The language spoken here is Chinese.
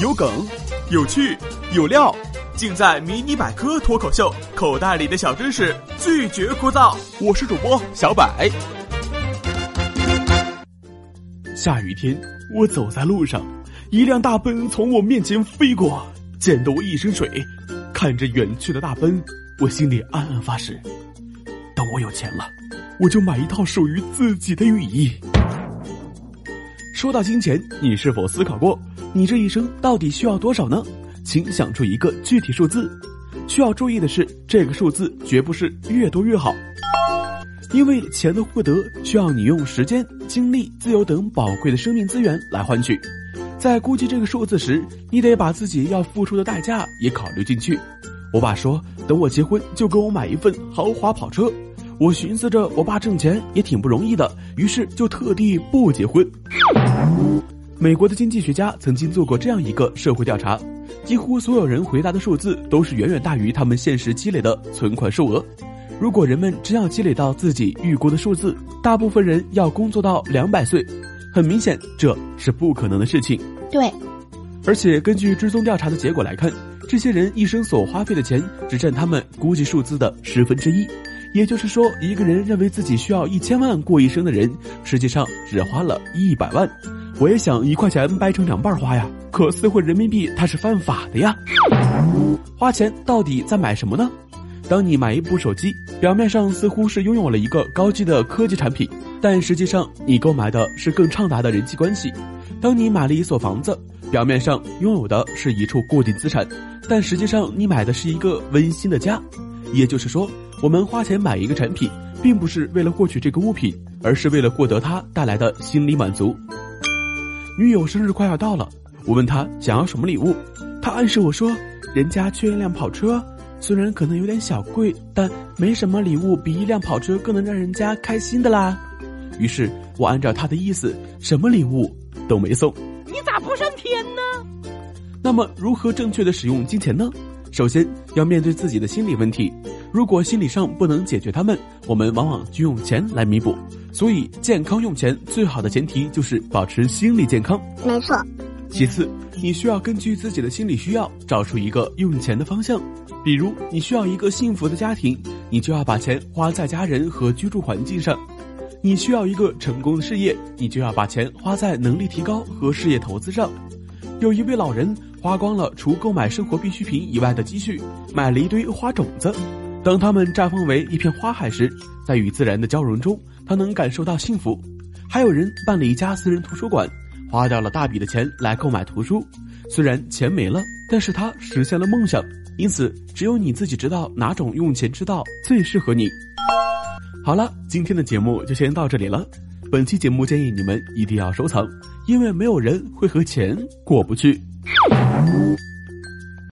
有梗，有趣，有料，尽在《迷你百科脱口秀》，口袋里的小知识拒绝枯燥。我是主播小百。下雨天，我走在路上，一辆大奔从我面前飞过，溅得我一身水。看着远去的大奔，我心里暗暗发誓：等我有钱了，我就买一套属于自己的雨衣。说到金钱，你是否思考过，你这一生到底需要多少呢？请想出一个具体数字。需要注意的是，这个数字绝不是越多越好。因为钱的获得需要你用时间、精力、自由等宝贵的生命资源来换取，在估计这个数字时，你得把自己要付出的代价也考虑进去。我爸说，等我结婚就给我买一份豪华跑车。我寻思着，我爸挣钱也挺不容易的，于是就特地不结婚。美国的经济学家曾经做过这样一个社会调查，几乎所有人回答的数字都是远远大于他们现实积累的存款数额。如果人们真要积累到自己预估的数字，大部分人要工作到两百岁，很明显这是不可能的事情。对，而且根据追踪调查的结果来看，这些人一生所花费的钱只占他们估计数字的十分之一。也就是说，一个人认为自己需要一千万过一生的人，实际上只花了一百万。我也想一块钱掰成两半花呀，可撕毁人民币它是犯法的呀。花钱到底在买什么呢？当你买一部手机，表面上似乎是拥有了一个高级的科技产品，但实际上你购买的是更畅达的人际关系。当你买了一所房子，表面上拥有的是一处固定资产，但实际上你买的是一个温馨的家。也就是说，我们花钱买一个产品，并不是为了获取这个物品，而是为了获得它带来的心理满足。女友生日快要到了，我问她想要什么礼物，她暗示我说，人家缺一辆跑车。虽然可能有点小贵，但没什么礼物比一辆跑车更能让人家开心的啦。于是我按照她的意思，什么礼物都没送。你咋不上天呢？那么如何正确的使用金钱呢？首先要面对自己的心理问题。如果心理上不能解决他们，我们往往就用钱来弥补。所以健康用钱最好的前提就是保持心理健康。没错。其次，你需要根据自己的心理需要找出一个用钱的方向。比如，你需要一个幸福的家庭，你就要把钱花在家人和居住环境上；你需要一个成功的事业，你就要把钱花在能力提高和事业投资上。有一位老人花光了除购买生活必需品以外的积蓄，买了一堆花种子。当它们绽放为一片花海时，在与自然的交融中，他能感受到幸福。还有人办了一家私人图书馆。花掉了大笔的钱来购买图书，虽然钱没了，但是他实现了梦想。因此，只有你自己知道哪种用钱之道最适合你。好了，今天的节目就先到这里了。本期节目建议你们一定要收藏，因为没有人会和钱过不去。